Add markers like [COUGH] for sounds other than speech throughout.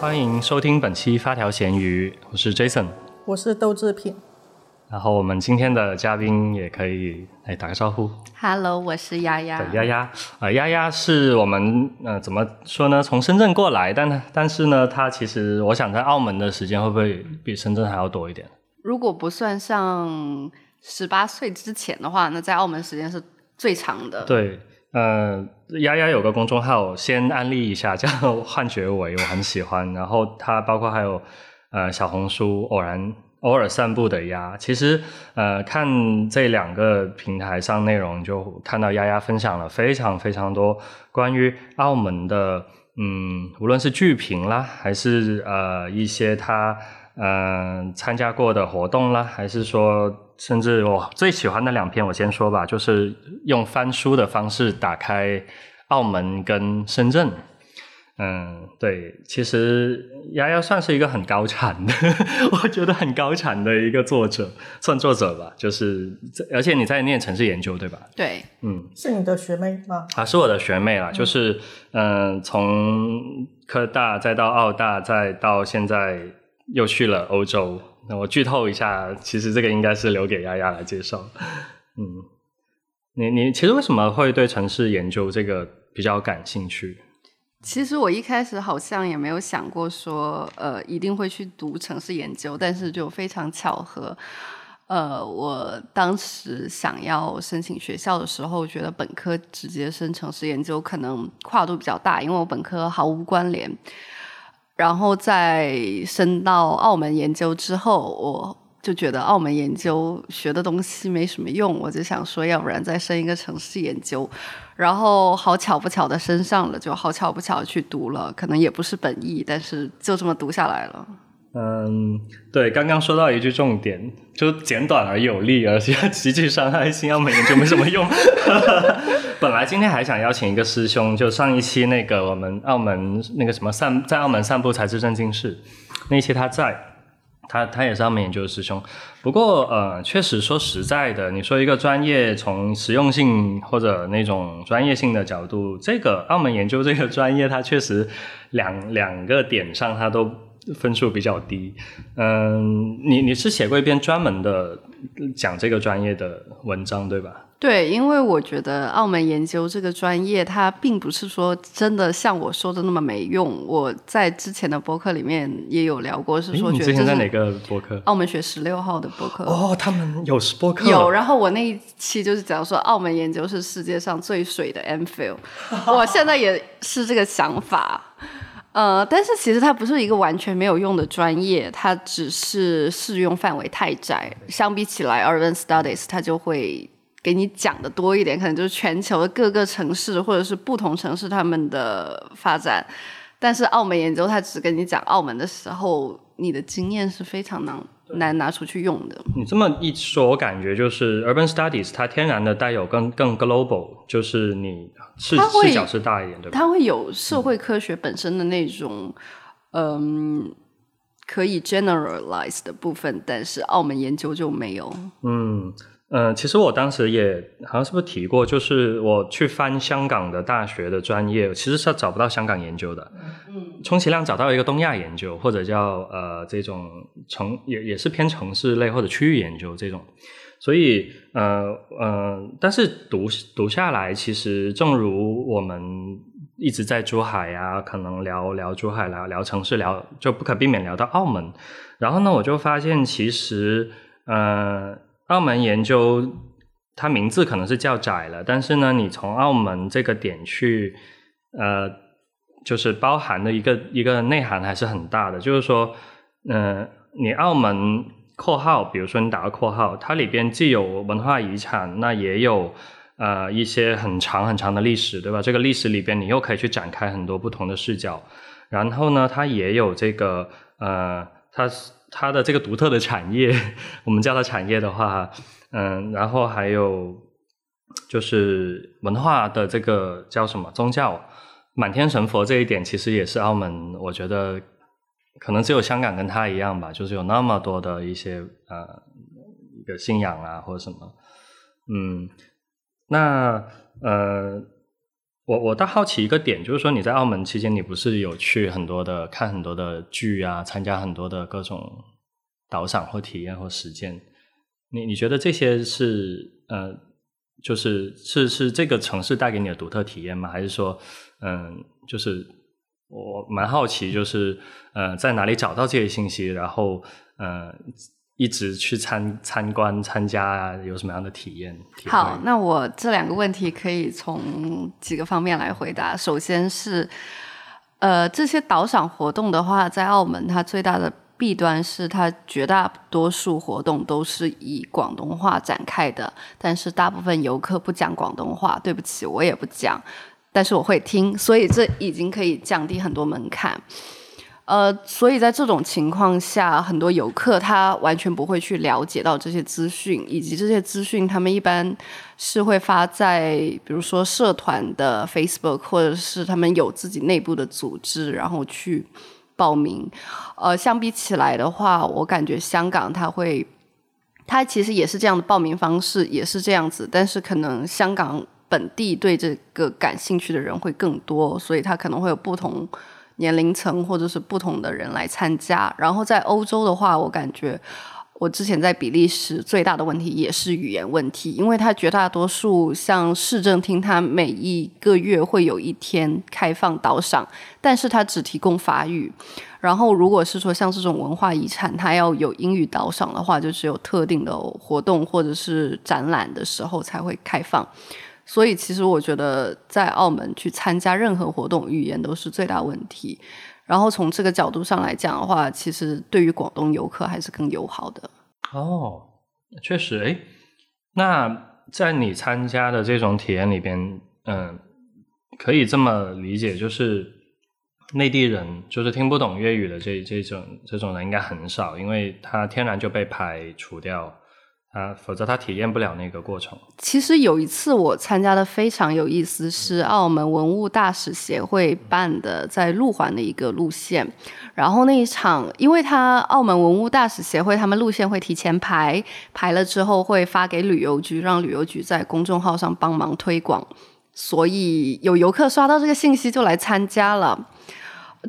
欢迎收听本期发条咸鱼，我是 Jason，我是豆制品。然后我们今天的嘉宾也可以来打个招呼。Hello，我是丫丫。对，丫丫啊，丫丫是我们呃怎么说呢？从深圳过来，但但是呢，她其实我想在澳门的时间会不会比深圳还要多一点？如果不算上十八岁之前的话，那在澳门时间是最长的。对，呃，丫丫有个公众号，先安利一下，[LAUGHS] 叫“幻觉维”，我很喜欢。然后它包括还有呃小红书偶然偶尔散步的丫，其实呃看这两个平台上内容，就看到丫丫分享了非常非常多关于澳门的，嗯，无论是剧评啦，还是呃一些他呃参加过的活动啦，还是说甚至我最喜欢的两篇，我先说吧，就是用翻书的方式打开澳门跟深圳。嗯，对，其实丫丫算是一个很高产的，[LAUGHS] 我觉得很高产的一个作者，算作者吧。就是，而且你在念城市研究，对吧？对，嗯，是你的学妹吗？啊，是我的学妹啦，就是嗯、呃从科大再到澳大，再到现在又去了欧洲。那我剧透一下，其实这个应该是留给丫丫来介绍。嗯，你你其实为什么会对城市研究这个比较感兴趣？其实我一开始好像也没有想过说，呃，一定会去读城市研究，但是就非常巧合，呃，我当时想要申请学校的时候，觉得本科直接升城市研究可能跨度比较大，因为我本科毫无关联。然后在升到澳门研究之后，我就觉得澳门研究学的东西没什么用，我就想说，要不然再升一个城市研究。然后好巧不巧的升上了，就好巧不巧去读了，可能也不是本意，但是就这么读下来了。嗯，对，刚刚说到一句重点，就简短而有力，而且极具伤害性，澳门研究没什么用。本来今天还想邀请一个师兄，就上一期那个我们澳门那个什么散在澳门散步才是正经事，那期他在，他他也是澳门研究的师兄。不过呃，确实说实在的，你说一个专业从实用性或者那种专业性的角度，这个澳门研究这个专业，它确实两两个点上它都。分数比较低，嗯，你你是写过一篇专门的讲这个专业的文章对吧？对，因为我觉得澳门研究这个专业，它并不是说真的像我说的那么没用。我在之前的博客里面也有聊过，是说你觉得这是之前在哪个博客？澳门学十六号的博客。哦，他们有博客有，然后我那一期就是讲说，澳门研究是世界上最水的 M Phil，我现在也是这个想法。呃，但是其实它不是一个完全没有用的专业，它只是适用范围太窄。相比起来，Urban Studies 它就会给你讲的多一点，可能就是全球的各个城市或者是不同城市他们的发展。但是澳门研究它只跟你讲澳门的时候，你的经验是非常难难拿出去用的。你这么一说，我感觉就是 urban studies 它天然的带有更更 global，就是你视视角是大一点，对吧？它会有社会科学本身的那种，嗯，可以 generalize 的部分，但是澳门研究就没有。嗯呃，其实我当时也好像是不是提过，就是我去翻香港的大学的专业，其实是找不到香港研究的。嗯，充其量找到一个东亚研究，或者叫呃这种城也也是偏城市类或者区域研究这种。所以呃呃，但是读读下来，其实正如我们一直在珠海啊，可能聊聊珠海，聊聊城市，聊就不可避免聊到澳门。然后呢，我就发现其实呃。澳门研究，它名字可能是较窄了，但是呢，你从澳门这个点去，呃，就是包含的一个一个内涵还是很大的。就是说，嗯、你澳门括号，比如说你打个括号，它里边既有文化遗产，那也有呃一些很长很长的历史，对吧？这个历史里边，你又可以去展开很多不同的视角。然后呢，它也有这个呃，它是。它的这个独特的产业，[LAUGHS] 我们叫它产业的话，嗯，然后还有就是文化的这个叫什么宗教，满天神佛这一点，其实也是澳门，我觉得可能只有香港跟它一样吧，就是有那么多的一些呃一个信仰啊或者什么，嗯，那呃。我我倒好奇一个点，就是说你在澳门期间，你不是有去很多的看很多的剧啊，参加很多的各种导赏或体验或实践。你你觉得这些是呃，就是是是这个城市带给你的独特体验吗？还是说，嗯，就是我蛮好奇，就是呃，在哪里找到这些信息，然后呃。一直去参参观参加啊，有什么样的体验？好，那我这两个问题可以从几个方面来回答。首先是，呃，这些导赏活动的话，在澳门它最大的弊端是，它绝大多数活动都是以广东话展开的，但是大部分游客不讲广东话。对不起，我也不讲，但是我会听，所以这已经可以降低很多门槛。呃，所以在这种情况下，很多游客他完全不会去了解到这些资讯，以及这些资讯他们一般是会发在比如说社团的 Facebook，或者是他们有自己内部的组织，然后去报名。呃，相比起来的话，我感觉香港他会，他其实也是这样的报名方式，也是这样子，但是可能香港本地对这个感兴趣的人会更多，所以他可能会有不同。年龄层或者是不同的人来参加，然后在欧洲的话，我感觉我之前在比利时最大的问题也是语言问题，因为它绝大多数像市政厅，它每一个月会有一天开放导赏，但是它只提供法语。然后如果是说像这种文化遗产，它要有英语导赏的话，就只有特定的活动或者是展览的时候才会开放。所以，其实我觉得在澳门去参加任何活动，语言都是最大问题。然后从这个角度上来讲的话，其实对于广东游客还是更友好的。哦，确实，哎，那在你参加的这种体验里边，嗯，可以这么理解，就是内地人就是听不懂粤语的这这种这种人应该很少，因为他天然就被排除掉。啊，否则他体验不了那个过程。其实有一次我参加的非常有意思，是澳门文物大使协会办的，在路环的一个路线。然后那一场，因为他澳门文物大使协会他们路线会提前排，排了之后会发给旅游局，让旅游局在公众号上帮忙推广。所以有游客刷到这个信息就来参加了。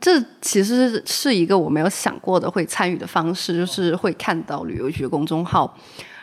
这其实是一个我没有想过的会参与的方式，就是会看到旅游局公众号。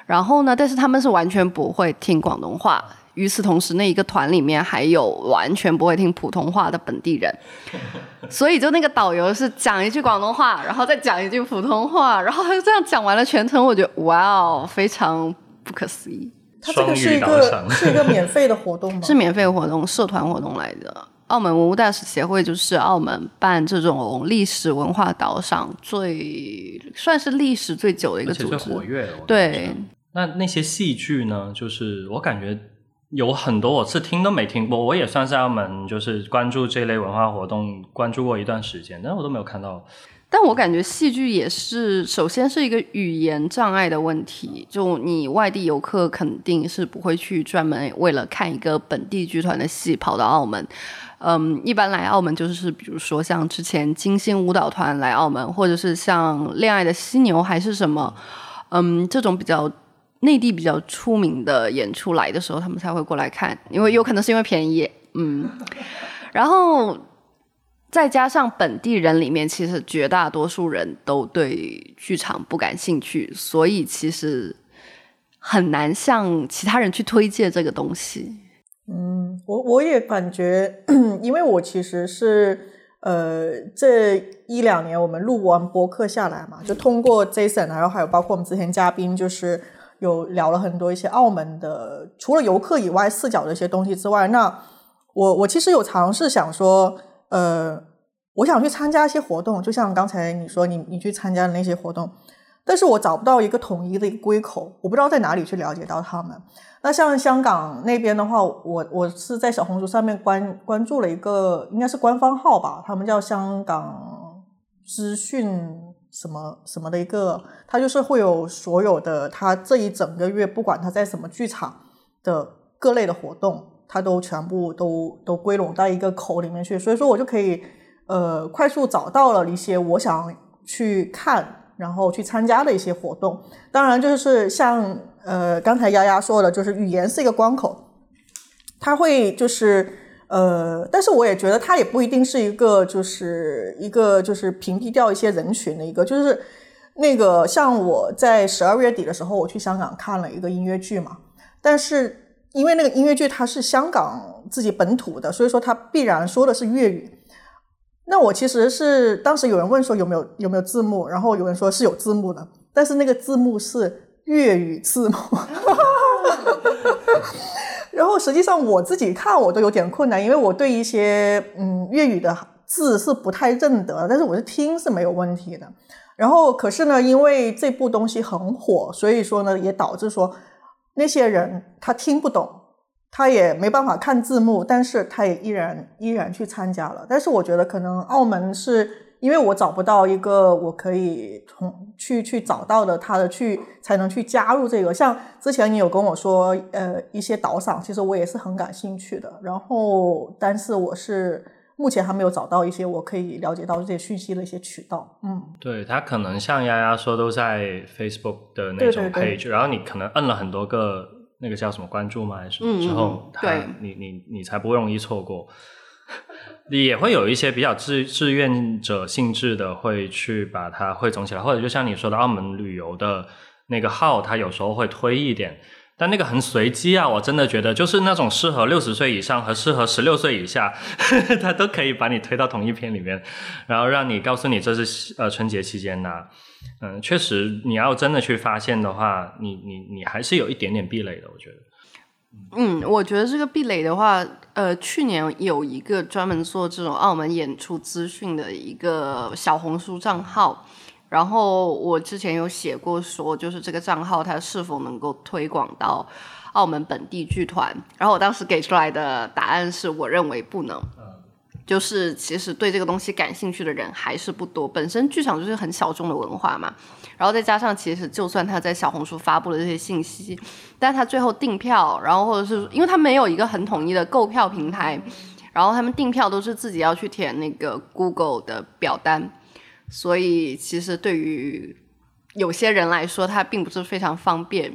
然后呢？但是他们是完全不会听广东话。与此同时，那一个团里面还有完全不会听普通话的本地人，[LAUGHS] 所以就那个导游是讲一句广东话，然后再讲一句普通话，然后他就这样讲完了全程。我觉得哇哦，非常不可思议。他这个是一个是一个免费的活动吗？是免费活动，社团活动来的。澳门文物大使协会就是澳门办这种历史文化导赏最算是历史最久的一个组织，最活跃。对。那那些戏剧呢？就是我感觉有很多我是听都没听过。我也算是澳门，就是关注这类文化活动，关注过一段时间，但是我都没有看到。但我感觉戏剧也是，首先是一个语言障碍的问题。就你外地游客肯定是不会去专门为了看一个本地剧团的戏跑到澳门。嗯，一般来澳门就是比如说像之前金星舞蹈团来澳门，或者是像恋爱的犀牛还是什么，嗯，这种比较。内地比较出名的演出来的时候，他们才会过来看，因为有可能是因为便宜，嗯，然后再加上本地人里面，其实绝大多数人都对剧场不感兴趣，所以其实很难向其他人去推荐这个东西。嗯，我我也感觉，因为我其实是呃这一两年我们录完播客下来嘛，就通过 Jason，然后还有包括我们之前嘉宾就是。有聊了很多一些澳门的，除了游客以外视角的一些东西之外，那我我其实有尝试想说，呃，我想去参加一些活动，就像刚才你说你你去参加的那些活动，但是我找不到一个统一的一个归口，我不知道在哪里去了解到他们。那像香港那边的话，我我是在小红书上面关关注了一个，应该是官方号吧，他们叫香港资讯。什么什么的一个，他就是会有所有的他这一整个月，不管他在什么剧场的各类的活动，他都全部都都归拢到一个口里面去，所以说我就可以呃快速找到了一些我想去看，然后去参加的一些活动。当然就是像呃刚才丫丫说的，就是语言是一个关口，他会就是呃，但是我也觉得它也不一定是一个就是一个就是屏蔽掉一些人群的一个，就是那个像我在十二月底的时候，我去香港看了一个音乐剧嘛，但是因为那个音乐剧它是香港自己本土的，所以说它必然说的是粤语。那我其实是当时有人问说有没有有没有字幕，然后有人说是有字幕的，但是那个字幕是粤语字幕。[LAUGHS] 然后实际上我自己看我都有点困难，因为我对一些嗯粤语的字是不太认得，但是我是听是没有问题的。然后可是呢，因为这部东西很火，所以说呢也导致说那些人他听不懂。他也没办法看字幕，但是他也依然依然去参加了。但是我觉得可能澳门是因为我找不到一个我可以从去去找到的他的去才能去加入这个。像之前你有跟我说，呃，一些导赏，其实我也是很感兴趣的。然后，但是我是目前还没有找到一些我可以了解到这些讯息的一些渠道。嗯，对他可能像丫丫说都在 Facebook 的那种 page，然后你可能摁了很多个。那个叫什么关注吗？还是之后他你你你才不容易错过。也会有一些比较志志愿者性质的，会去把它汇总起来，或者就像你说的澳门旅游的那个号，它有时候会推一点，但那个很随机啊！我真的觉得就是那种适合六十岁以上和适合十六岁以下，[LAUGHS] 他都可以把你推到同一篇里面，然后让你告诉你这是呃春节期间的。嗯，确实，你要真的去发现的话，你你你还是有一点点壁垒的，我觉得。嗯，我觉得这个壁垒的话，呃，去年有一个专门做这种澳门演出资讯的一个小红书账号，然后我之前有写过说，就是这个账号它是否能够推广到澳门本地剧团，然后我当时给出来的答案是我认为不能。就是其实对这个东西感兴趣的人还是不多，本身剧场就是很小众的文化嘛，然后再加上其实就算他在小红书发布了这些信息，但他最后订票，然后或者是因为他没有一个很统一的购票平台，然后他们订票都是自己要去填那个 Google 的表单，所以其实对于有些人来说，它并不是非常方便。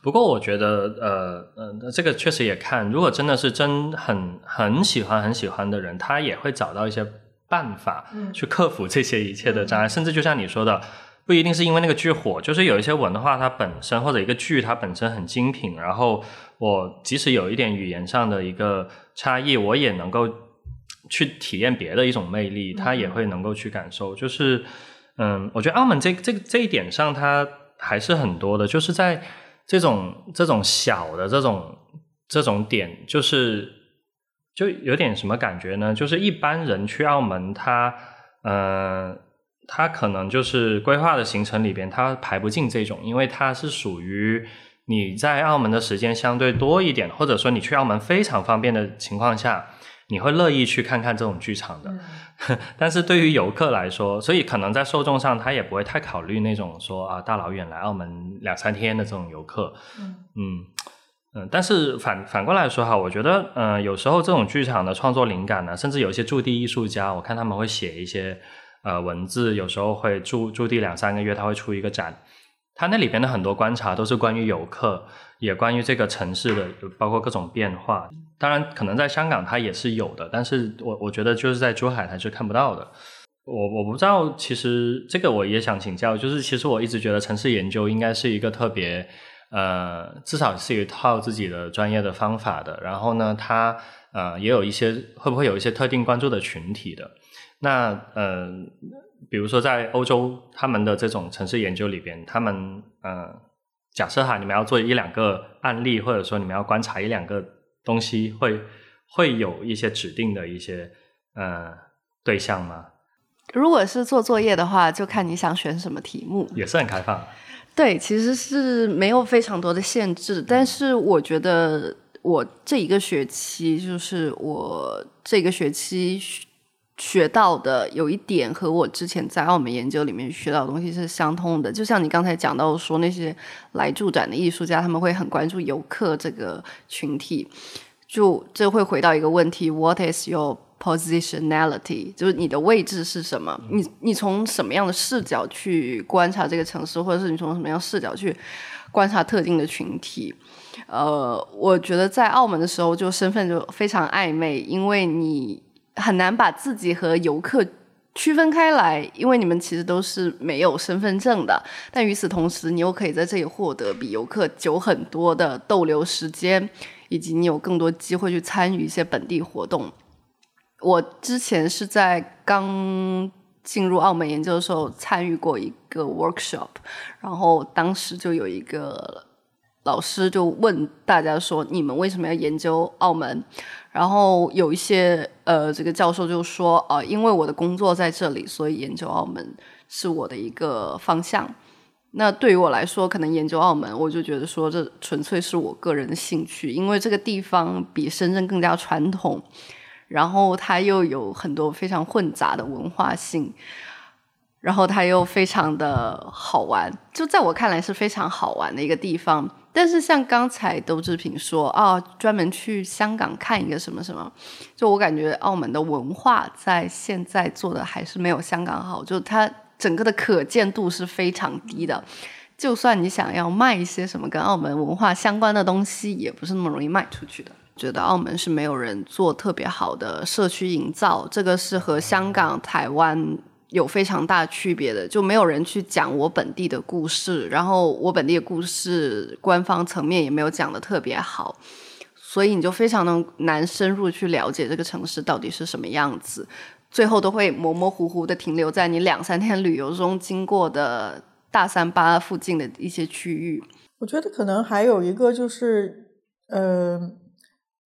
不过我觉得，呃，呃，这个确实也看，如果真的是真很很喜欢很喜欢的人，他也会找到一些办法去克服这些一切的障碍。甚至就像你说的，不一定是因为那个剧火，就是有一些文化它本身或者一个剧它本身很精品，然后我即使有一点语言上的一个差异，我也能够去体验别的一种魅力，他也会能够去感受。就是，嗯，我觉得澳门这这这一点上，它还是很多的，就是在。这种这种小的这种这种点，就是就有点什么感觉呢？就是一般人去澳门，他呃，他可能就是规划的行程里边，他排不进这种，因为它是属于你在澳门的时间相对多一点，或者说你去澳门非常方便的情况下。你会乐意去看看这种剧场的，[LAUGHS] 但是对于游客来说，所以可能在受众上，他也不会太考虑那种说啊大老远来澳门两三天的这种游客。嗯嗯但是反反过来说哈，我觉得嗯有时候这种剧场的创作灵感呢，甚至有一些驻地艺术家，我看他们会写一些呃文字，有时候会驻驻地两三个月，他会出一个展，他那里边的很多观察都是关于游客。也关于这个城市的，包括各种变化。当然，可能在香港它也是有的，但是我我觉得就是在珠海它是看不到的。我我不知道，其实这个我也想请教，就是其实我一直觉得城市研究应该是一个特别，呃，至少是一套自己的专业的方法的。然后呢，它呃也有一些会不会有一些特定关注的群体的？那呃，比如说在欧洲他们的这种城市研究里边，他们呃。假设哈，你们要做一两个案例，或者说你们要观察一两个东西，会会有一些指定的一些呃对象吗？如果是做作业的话，就看你想选什么题目，也是很开放。对，其实是没有非常多的限制，但是我觉得我这一个学期，就是我这个学期。学到的有一点和我之前在澳门研究里面学到的东西是相通的，就像你刚才讲到说那些来驻展的艺术家，他们会很关注游客这个群体，就这会回到一个问题：What is your positionality？就是你的位置是什么？你你从什么样的视角去观察这个城市，或者是你从什么样视角去观察特定的群体。呃，我觉得在澳门的时候，就身份就非常暧昧，因为你很难把自己和游客区分开来，因为你们其实都是没有身份证的。但与此同时，你又可以在这里获得比游客久很多的逗留时间，以及你有更多机会去参与一些本地活动。我之前是在刚进入澳门研究的时候参与过一个 workshop，然后当时就有一个老师就问大家说：“你们为什么要研究澳门？”然后有一些呃，这个教授就说：“啊，因为我的工作在这里，所以研究澳门是我的一个方向。”那对于我来说，可能研究澳门，我就觉得说这纯粹是我个人的兴趣，因为这个地方比深圳更加传统。然后它又有很多非常混杂的文化性，然后它又非常的好玩，就在我看来是非常好玩的一个地方。但是像刚才窦志平说啊，专门去香港看一个什么什么，就我感觉澳门的文化在现在做的还是没有香港好，就它整个的可见度是非常低的。就算你想要卖一些什么跟澳门文化相关的东西，也不是那么容易卖出去的。觉得澳门是没有人做特别好的社区营造，这个是和香港、台湾有非常大区别的，就没有人去讲我本地的故事，然后我本地的故事官方层面也没有讲的特别好，所以你就非常的难深入去了解这个城市到底是什么样子，最后都会模模糊糊的停留在你两三天旅游中经过的大三巴附近的一些区域。我觉得可能还有一个就是，呃。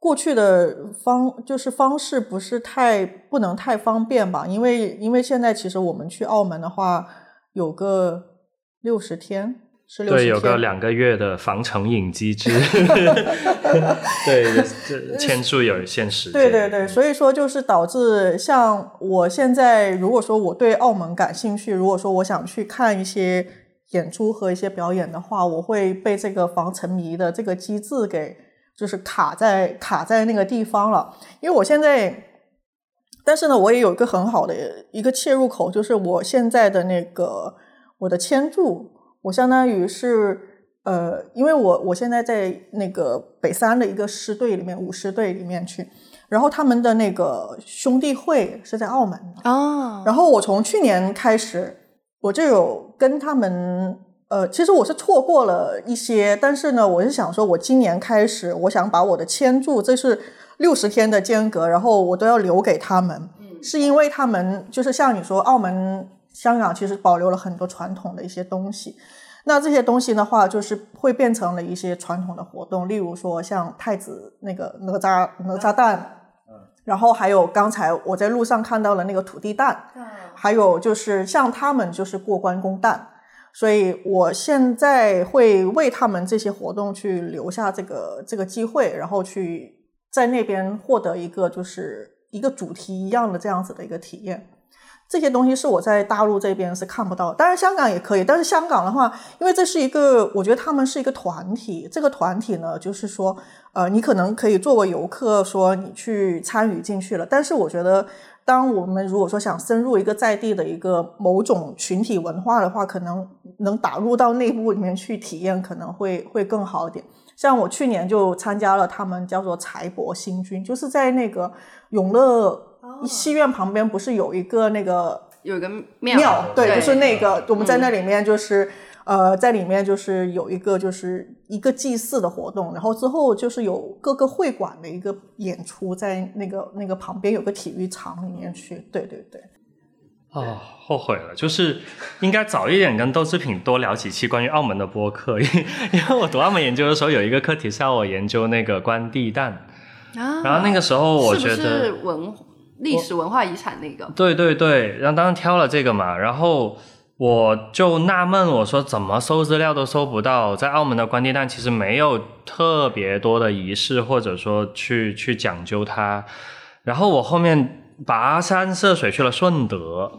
过去的方就是方式不是太不能太方便吧，因为因为现在其实我们去澳门的话，有个六十天是六十天，对，有个两个月的防成瘾机制，[LAUGHS] 对，这签注有限时间，对对对，所以说就是导致像我现在如果说我对澳门感兴趣，如果说我想去看一些演出和一些表演的话，我会被这个防沉迷的这个机制给。就是卡在卡在那个地方了，因为我现在，但是呢，我也有一个很好的一个切入口，就是我现在的那个我的签注，我相当于是呃，因为我我现在在那个北三的一个师队里面，舞狮队里面去，然后他们的那个兄弟会是在澳门哦，然后我从去年开始，我就有跟他们。呃，其实我是错过了一些，但是呢，我是想说，我今年开始，我想把我的签注，这是六十天的间隔，然后我都要留给他们，嗯是因为他们就是像你说，澳门、香港其实保留了很多传统的一些东西，那这些东西的话，就是会变成了一些传统的活动，例如说像太子那个哪吒哪吒蛋，然后还有刚才我在路上看到了那个土地蛋，还有就是像他们就是过关公蛋。所以，我现在会为他们这些活动去留下这个这个机会，然后去在那边获得一个就是一个主题一样的这样子的一个体验。这些东西是我在大陆这边是看不到，当然香港也可以。但是香港的话，因为这是一个，我觉得他们是一个团体。这个团体呢，就是说，呃，你可能可以作为游客说你去参与进去了，但是我觉得。当我们如果说想深入一个在地的一个某种群体文化的话，可能能打入到内部里面去体验，可能会会更好一点。像我去年就参加了他们叫做财帛星君，就是在那个永乐戏院旁边，不是有一个那个有一个庙，对，就是那个我们在那里面就是。呃，在里面就是有一个就是一个祭祀的活动，然后之后就是有各个会馆的一个演出，在那个那个旁边有个体育场里面去。对对对。哦，后悔了，就是应该早一点跟豆制品多聊几期关于澳门的播客，因因为我读澳门研究的时候有一个课题是要我研究那个关帝蛋，然后那个时候我觉得文历史文化遗产那个。对对对，然后当时挑了这个嘛，然后。我就纳闷，我说怎么搜资料都搜不到，在澳门的关帝蛋其实没有特别多的仪式，或者说去去讲究它。然后我后面跋山涉水去了顺德，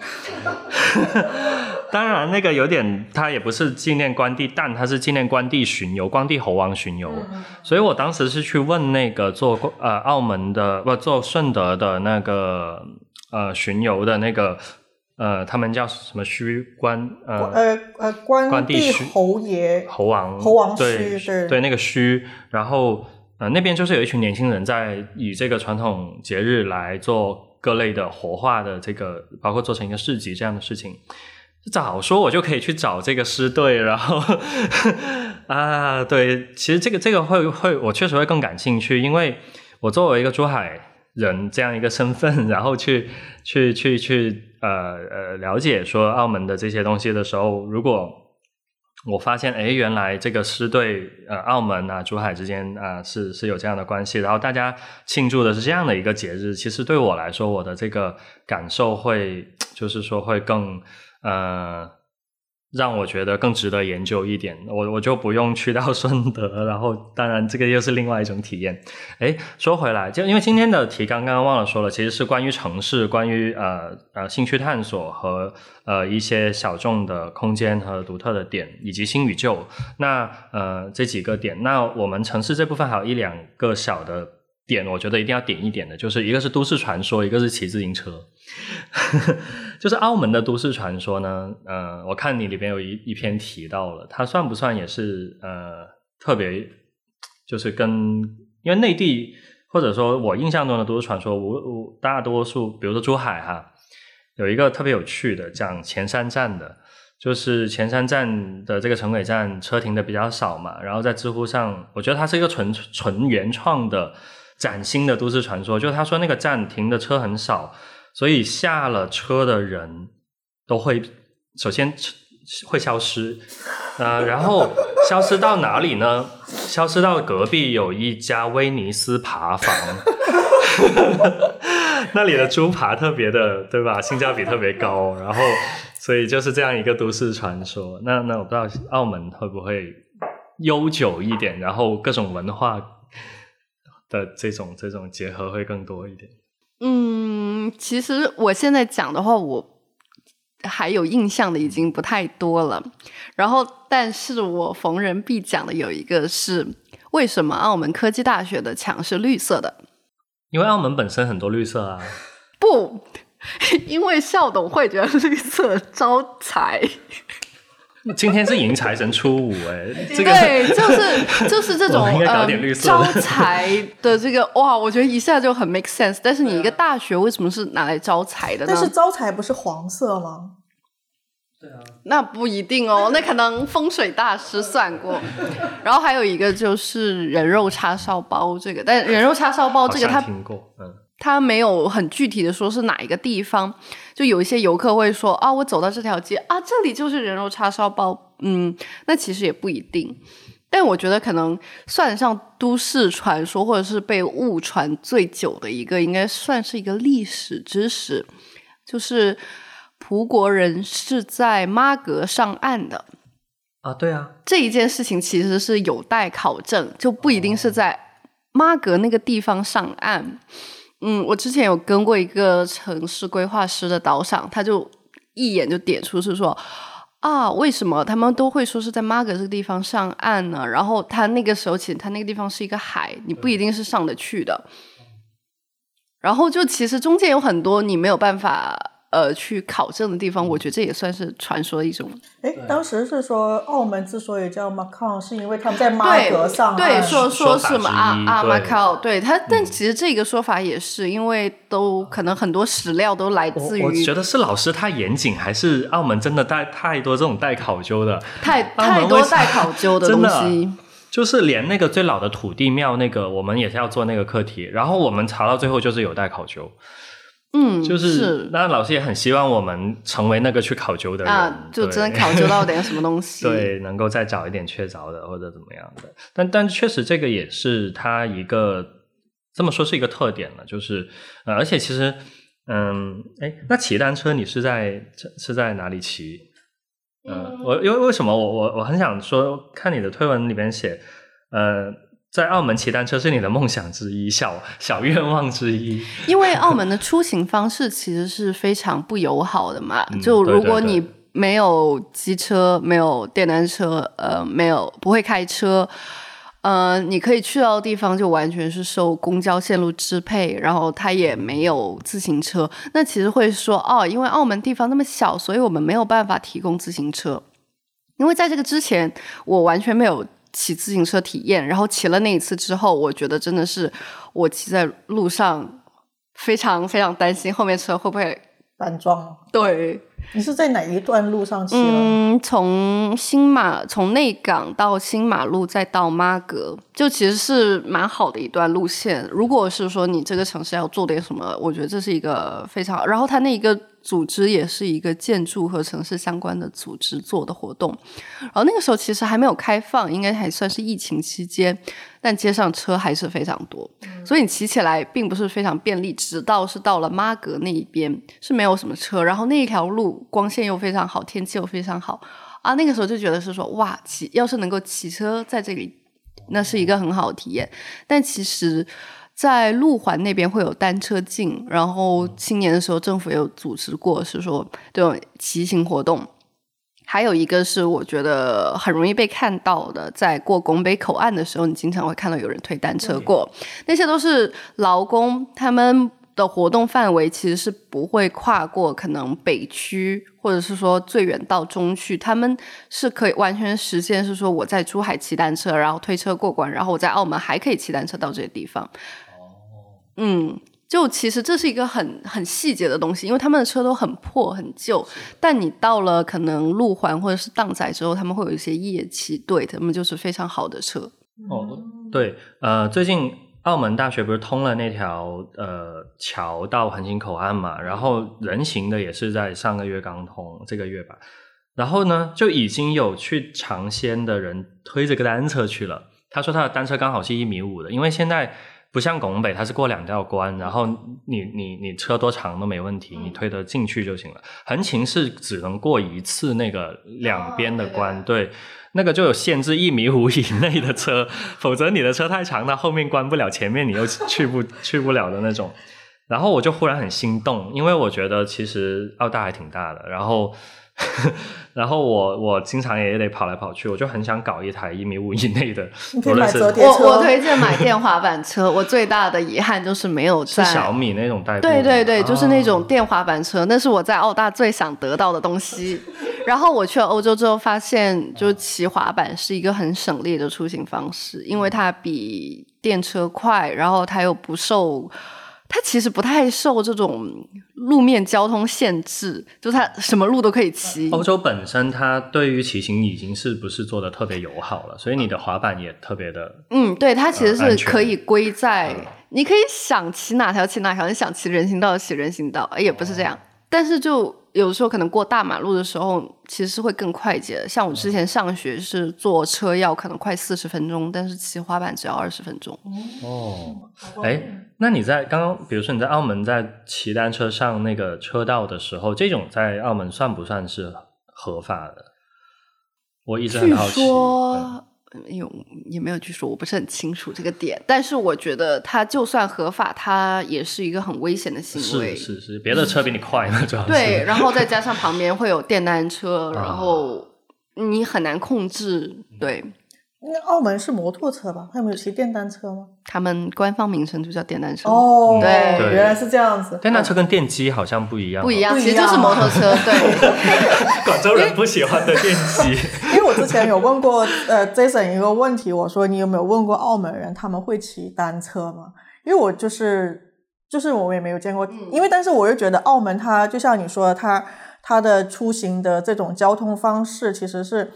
[LAUGHS] 当然那个有点，它也不是纪念关帝蛋，它是纪念关帝巡游，关帝猴王巡游。所以我当时是去问那个做呃澳门的不做顺德的那个呃巡游的那个。呃，他们叫什么虚关呃呃呃关帝关帝虚侯爷侯王侯王对虚对对那个虚，然后呃那边就是有一群年轻人在以这个传统节日来做各类的活化的这个，包括做成一个市集这样的事情。早说我就可以去找这个师队，然后 [LAUGHS] 啊，对，其实这个这个会会我确实会更感兴趣，因为我作为一个珠海人这样一个身份，然后去去去去呃呃了解说澳门的这些东西的时候，如果我发现哎原来这个是对呃澳门啊珠海之间啊、是是有这样的关系，然后大家庆祝的是这样的一个节日，其实对我来说我的这个感受会就是说会更呃。让我觉得更值得研究一点，我我就不用去到顺德，[LAUGHS] 然后当然这个又是另外一种体验。哎，说回来，就因为今天的题刚刚忘了说了，其实是关于城市，关于呃呃兴趣探索和呃一些小众的空间和独特的点，以及新与旧。那呃这几个点，那我们城市这部分还有一两个小的点，我觉得一定要点一点的，就是一个是都市传说，一个是骑自行车。就是澳门的都市传说呢，呃，我看你里边有一一篇提到了，它算不算也是呃特别，就是跟因为内地或者说我印象中的都市传说，我我大多数，比如说珠海哈，有一个特别有趣的讲前山站的，就是前山站的这个城轨站车停的比较少嘛，然后在知乎上，我觉得它是一个纯纯原创的崭新的都市传说，就是他说那个站停的车很少。所以下了车的人都会首先会消失，呃，然后消失到哪里呢？消失到隔壁有一家威尼斯扒房，[LAUGHS] 那里的猪扒特别的，对吧？性价比特别高，然后所以就是这样一个都市传说。那那我不知道澳门会不会悠久一点，然后各种文化的这种这种结合会更多一点。嗯，其实我现在讲的话，我还有印象的已经不太多了。然后，但是我逢人必讲的有一个是，为什么澳门科技大学的墙是绿色的？因为澳门本身很多绿色啊。不，[LAUGHS] 因为校董会觉得绿色招财。[LAUGHS] 今天是迎财神初五哎，这个对，就是就是这种 [LAUGHS] 招财的这个 [LAUGHS] 哇，我觉得一下就很 make sense。但是你一个大学为什么是拿来招财的呢？但是招财不是黄色吗？对啊那不一定哦，那可能风水大师算过。然后还有一个就是人肉叉烧包这个，但人肉叉烧包这个好它听过，嗯，它没有很具体的说是哪一个地方，就有一些游客会说啊，我走到这条街啊，这里就是人肉叉烧包，嗯，那其实也不一定。但我觉得可能算得上都市传说，或者是被误传最久的一个，应该算是一个历史知识，就是葡国人是在妈阁上岸的。啊，对啊，这一件事情其实是有待考证，就不一定是在妈阁那个地方上岸。嗯，我之前有跟过一个城市规划师的导赏，他就一眼就点出是说啊，为什么他们都会说是在马格这个地方上岸呢？然后他那个时候其实他那个地方是一个海，你不一定是上得去的。然后就其实中间有很多你没有办法呃去考证的地方，我觉得这也算是传说的一种哎，当时是说澳门之所以叫 Macau，是因为他们在马对说说什么啊啊对马靠，对他，但其实这个说法也是因为都可能很多史料都来自于我觉得是老师太严谨，还是澳门真的带太多这种带考究的？太太多带考究 [LAUGHS] 的东西。就是连那个最老的土地庙，那个我们也是要做那个课题，然后我们查到最后就是有待考究，嗯，就是那老师也很希望我们成为那个去考究的人，啊，就真的考究到点什么东西。[LAUGHS] 对，能够再找一点确凿的或者怎么样的。但但确实这个也是它一个这么说是一个特点了，就是呃，而且其实嗯，哎，那骑单车你是在是在哪里骑？嗯，我因为为什么我我我很想说，看你的推文里边写，呃，在澳门骑单车是你的梦想之一，小小愿望之一。因为澳门的出行方式其实是非常不友好的嘛，嗯就如果你没有机车、没有电单车，呃，没有不会开车，呃，你可以去到的地方就完全是受公交线路支配，然后它也没有自行车。那其实会说哦，因为澳门地方那么小，所以我们没有办法提供自行车。因为在这个之前，我完全没有骑自行车体验，然后骑了那一次之后，我觉得真的是我骑在路上非常非常担心后面车会不会反撞。对。你是在哪一段路上骑了？嗯，从新马从内港到新马路，再到妈阁，就其实是蛮好的一段路线。如果是说你这个城市要做点什么，我觉得这是一个非常。然后它那一个。组织也是一个建筑和城市相关的组织做的活动，然后那个时候其实还没有开放，应该还算是疫情期间，但街上车还是非常多，所以你骑起来并不是非常便利。直到是到了妈阁那一边是没有什么车，然后那一条路光线又非常好，天气又非常好啊，那个时候就觉得是说哇，骑要是能够骑车在这里，那是一个很好的体验。但其实。在路环那边会有单车径，然后青年的时候政府也有组织过，是说这种骑行活动。还有一个是我觉得很容易被看到的，在过拱北口岸的时候，你经常会看到有人推单车过。那些都是劳工，他们的活动范围其实是不会跨过可能北区，或者是说最远到中区，他们是可以完全实现，是说我在珠海骑单车，然后推车过关，然后我在澳门还可以骑单车到这些地方。嗯，就其实这是一个很很细节的东西，因为他们的车都很破很旧，但你到了可能路环或者是荡仔之后，他们会有一些夜骑，对他们就是非常好的车。哦，对，呃，最近澳门大学不是通了那条呃桥到横琴口岸嘛，然后人行的也是在上个月刚通，这个月吧，然后呢就已经有去尝鲜的人推着个单车去了，他说他的单车刚好是一米五的，因为现在。不像拱北，它是过两道关，然后你你你车多长都没问题，你推得进去就行了。横琴是只能过一次那个两边的关，对，那个就有限制一米五以内的车，否则你的车太长，它后面关不了，前面你又去不去不了的那种。然后我就忽然很心动，因为我觉得其实澳大还挺大的，然后。[LAUGHS] 然后我我经常也得跑来跑去，我就很想搞一台一米五以内的。我我推荐买电滑板车，我最大的遗憾就是没有在小米那种代步。对对对，就是那种电滑板车，那是我在澳大最想得到的东西。然后我去了欧洲之后，发现就骑滑板是一个很省力的出行方式，因为它比电车快，然后它又不受。它其实不太受这种路面交通限制，就它什么路都可以骑。欧洲本身它对于骑行已经是不是做的特别友好了，所以你的滑板也特别的。嗯，对，它其实是可以归在，你可以想骑哪条骑哪条，你想骑人行道骑人行道，也不是这样，但是就。有的时候可能过大马路的时候，其实是会更快捷。像我之前上学是坐车要可能快四十分钟，但是骑滑板只要二十分钟。哦，哎，那你在刚刚，比如说你在澳门在骑单车上那个车道的时候，这种在澳门算不算是合法的？我一直很好奇。有也没有去说，我不是很清楚这个点。但是我觉得，它就算合法，它也是一个很危险的行为。是是是，别的车比你快呢，主要是。对，然后再加上旁边会有电单车，[LAUGHS] 然后你很难控制。对。那澳门是摩托车吧？他们有骑电单车吗？他们官方名称就叫电单车。哦，对，原来是这样子。电单车跟电机好像不一样。不一样，其实就是摩托车。对。[LAUGHS] 广州人不喜欢的电机。[LAUGHS] 因为我之前有问过呃 Jason 一个问题，我说你有没有问过澳门人他们会骑单车吗？因为我就是就是我也没有见过，因为但是我又觉得澳门它就像你说的，它它的出行的这种交通方式其实是。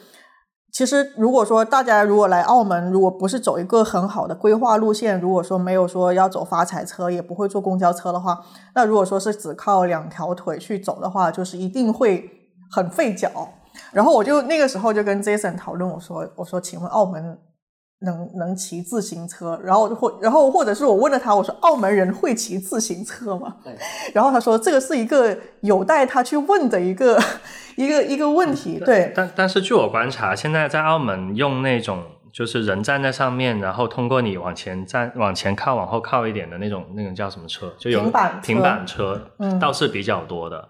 其实，如果说大家如果来澳门，如果不是走一个很好的规划路线，如果说没有说要走发财车，也不会坐公交车的话，那如果说是只靠两条腿去走的话，就是一定会很费脚。然后我就那个时候就跟 Jason 讨论，我说：“我说，请问澳门？”能能骑自行车，然后或然后或者是我问了他，我说澳门人会骑自行车吗？对 [LAUGHS] 然后他说这个是一个有待他去问的一个 [LAUGHS] 一个一个问题。对，但但是据我观察，现在在澳门用那种就是人站在上面，然后通过你往前站、往前靠、往后靠一点的那种，那种叫什么车？就有平板车平板车，嗯倒是比较多的。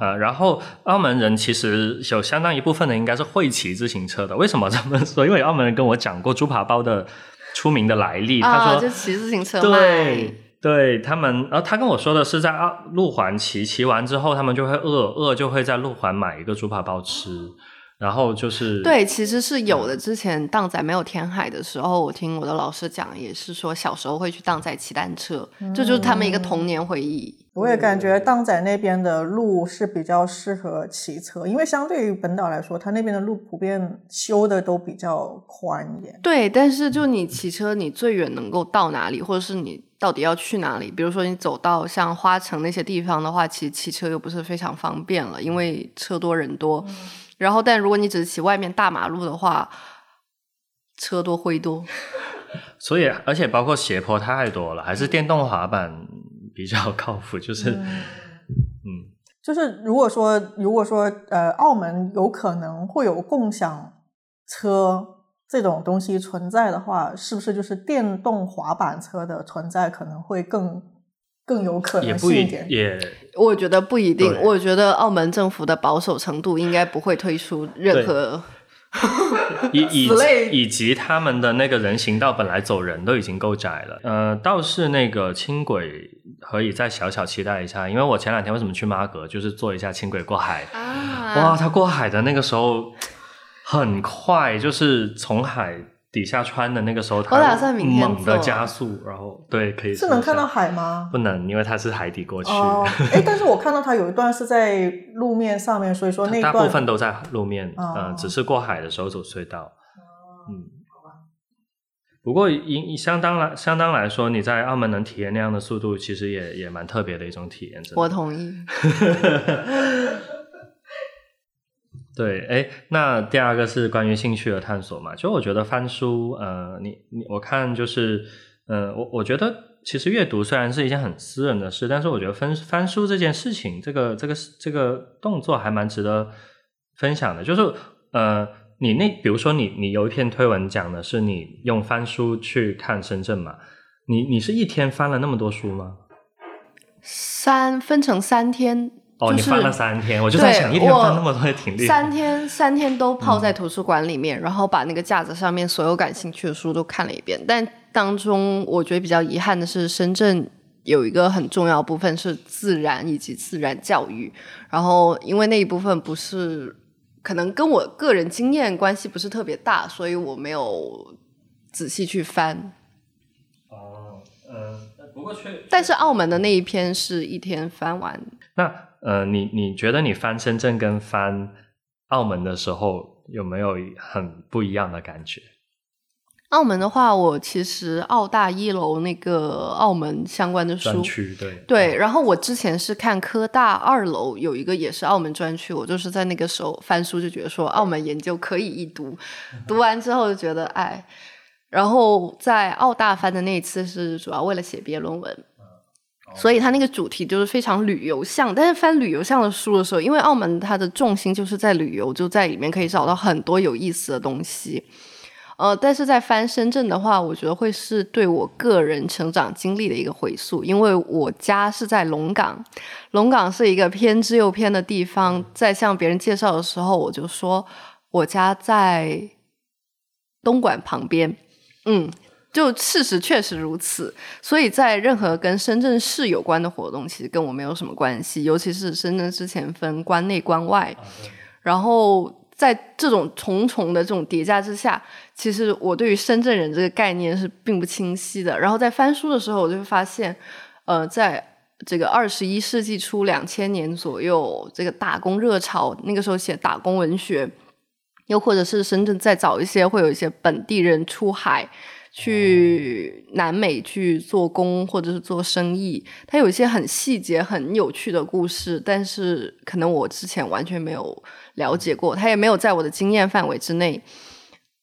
呃，然后澳门人其实有相当一部分人应该是会骑自行车的。为什么这么说？[LAUGHS] 因为澳门人跟我讲过猪扒包的出名的来历，他啊，说就骑自行车卖对。对他们，然后他跟我说的是在澳路环骑，骑完之后他们就会饿，饿就会在路环买一个猪扒包吃，然后就是对，其实是有的。之前荡仔没有填海的时候，我听我的老师讲，也是说小时候会去荡仔骑单车，这就是他们一个童年回忆。我也感觉荡仔那边的路是比较适合骑车，因为相对于本岛来说，它那边的路普遍修的都比较宽一点。对，但是就你骑车，你最远能够到哪里，或者是你到底要去哪里？比如说你走到像花城那些地方的话，其实骑车又不是非常方便了，因为车多人多。然后，但如果你只是骑外面大马路的话，车多灰多。[LAUGHS] 所以而且包括斜坡太多了，还是电动滑板比较靠谱，就是嗯就是如果说如果说呃，澳门有可能会有共享车这种东西存在的话，是不是就是电动滑板车的存在可能会更更有可也不一能性一点？也我觉得不一定，我觉得澳门政府的保守程度应该不会推出任何。[LAUGHS] 以以以及他们的那个人行道本来走人都已经够窄了，呃，倒是那个轻轨可以再小小期待一下，因为我前两天为什么去妈阁，就是坐一下轻轨过海，啊哇，他过海的那个时候很快，就是从海底下穿的那个时候，我打算明天猛的坐加速，然后对，可以是能看到海吗？不能，因为它是海底过去，哦，哎，但是我看到它有一段是在路面上面，所以说那一大段部分都在路面，哦呃，只是过海的时候走隧道。嗯，不过以以相当来相当来说，你在澳门能体验那样的速度，其实也也蛮特别的一种体验。真的我同意。[LAUGHS] 对，哎，那第二个是关于兴趣的探索嘛？就我觉得翻书，呃，你你我看就是，呃，我我觉得其实阅读虽然是一件很私人的事，但是我觉得翻翻书这件事情，这个这个这个动作还蛮值得分享的。就是呃，你那比如说你你有一篇推文讲的是你用翻书去看深圳嘛？你你是一天翻了那么多书吗？三分成三天，哦，就是你翻了三天，我就在对想一天翻那么多也挺厉害。三天三天都泡在图书馆里面，然后把那个架子上面所有感兴趣的书都看了一遍。但当中我觉得比较遗憾的是，深圳有一个很重要部分是自然以及自然教育，然后因为那一部分不是可能跟我个人经验关系不是特别大，所以我没有仔细去翻。哦，呃，不过确但是澳门的那一篇是一天翻完，那呃，你你觉得你翻深圳跟翻澳门的时候有没有很不一样的感觉？澳门的话，我其实澳大一楼那个澳门相关的书，对对，然后我之前是看科大二楼有一个也是澳门专区，我就是在那个时候翻书就觉得说澳门研究可以一读，[LAUGHS] 读完之后就觉得哎，然后在澳大翻的那一次是主要为了写毕业论文。所以它那个主题就是非常旅游向，但是翻旅游向的书的时候，因为澳门它的重心就是在旅游，就在里面可以找到很多有意思的东西。呃，但是在翻深圳的话，我觉得会是对我个人成长经历的一个回溯，因为我家是在龙岗，龙岗是一个偏支又偏的地方。在向别人介绍的时候，我就说我家在东莞旁边，嗯，就事实确实如此。所以在任何跟深圳市有关的活动，其实跟我没有什么关系，尤其是深圳之前分关内关外，然后在这种重重的这种叠加之下，其实我对于深圳人这个概念是并不清晰的。然后在翻书的时候，我就会发现，呃，在这个二十一世纪初两千年左右，这个打工热潮，那个时候写打工文学，又或者是深圳再早一些，会有一些本地人出海。去南美去做工或者是做生意，它有一些很细节、很有趣的故事，但是可能我之前完全没有了解过，它也没有在我的经验范围之内。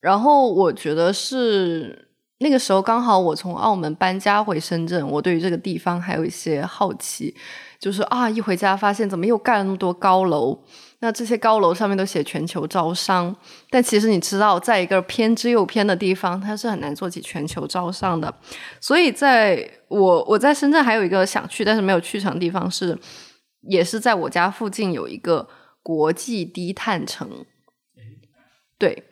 然后我觉得是那个时候刚好我从澳门搬家回深圳，我对于这个地方还有一些好奇，就是啊，一回家发现怎么又盖了那么多高楼，那这些高楼上面都写全球招商，但其实你知道，在一个偏之又偏的地方，它是很难做起全球招商的。所以，在我我在深圳还有一个想去但是没有去成的地方是，也是在我家附近有一个国际低碳城。对，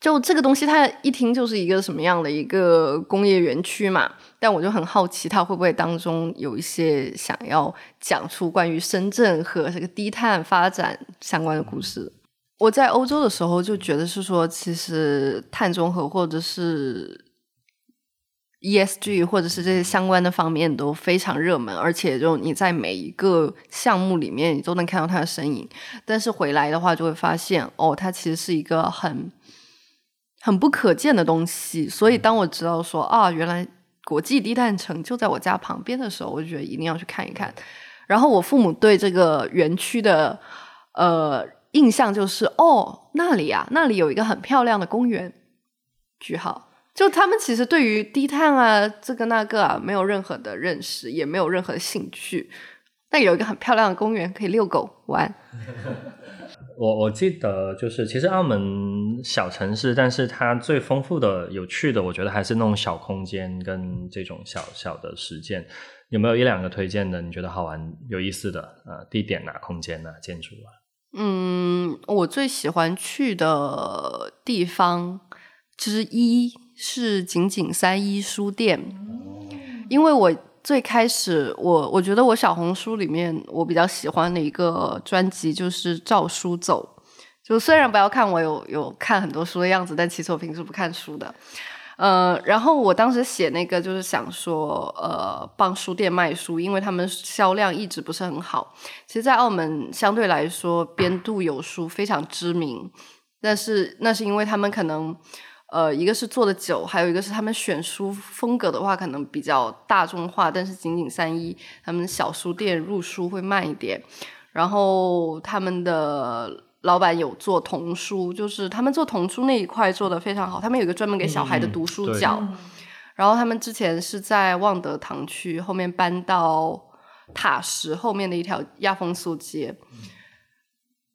就这个东西，它一听就是一个什么样的一个工业园区嘛。但我就很好奇，它会不会当中有一些想要讲出关于深圳和这个低碳发展相关的故事？我在欧洲的时候就觉得是说，其实碳中和或者是 ESG 或者是这些相关的方面都非常热门，而且就你在每一个项目里面你都能看到它的身影。但是回来的话就会发现，哦，它其实是一个很很不可见的东西。所以当我知道说啊，原来。国际低碳城就在我家旁边的时候，我就觉得一定要去看一看。然后我父母对这个园区的呃印象就是，哦，那里啊，那里有一个很漂亮的公园。句号。就他们其实对于低碳啊这个那个啊没有任何的认识，也没有任何的兴趣。但有一个很漂亮的公园可以遛狗玩。我我记得就是，其实澳门小城市，但是它最丰富的、有趣的，我觉得还是那种小空间跟这种小小的实践。有没有一两个推荐的？你觉得好玩、有意思的啊？地点啊，空间啊，建筑啊？嗯，我最喜欢去的地方之一是景景三一书店，因为我。最开始，我我觉得我小红书里面我比较喜欢的一个专辑就是照书走。就虽然不要看我有有看很多书的样子，但其实我平时不看书的。呃，然后我当时写那个就是想说，呃，帮书店卖书，因为他们销量一直不是很好。其实，在澳门相对来说，边度有书非常知名，但是那是因为他们可能。呃，一个是做的久，还有一个是他们选书风格的话，可能比较大众化。但是仅仅三一，他们小书店入书会慢一点。然后他们的老板有做童书，就是他们做童书那一块做的非常好。他们有一个专门给小孩的读书角。然后他们之前是在望德堂区，后面搬到塔什后面的一条亚风素街。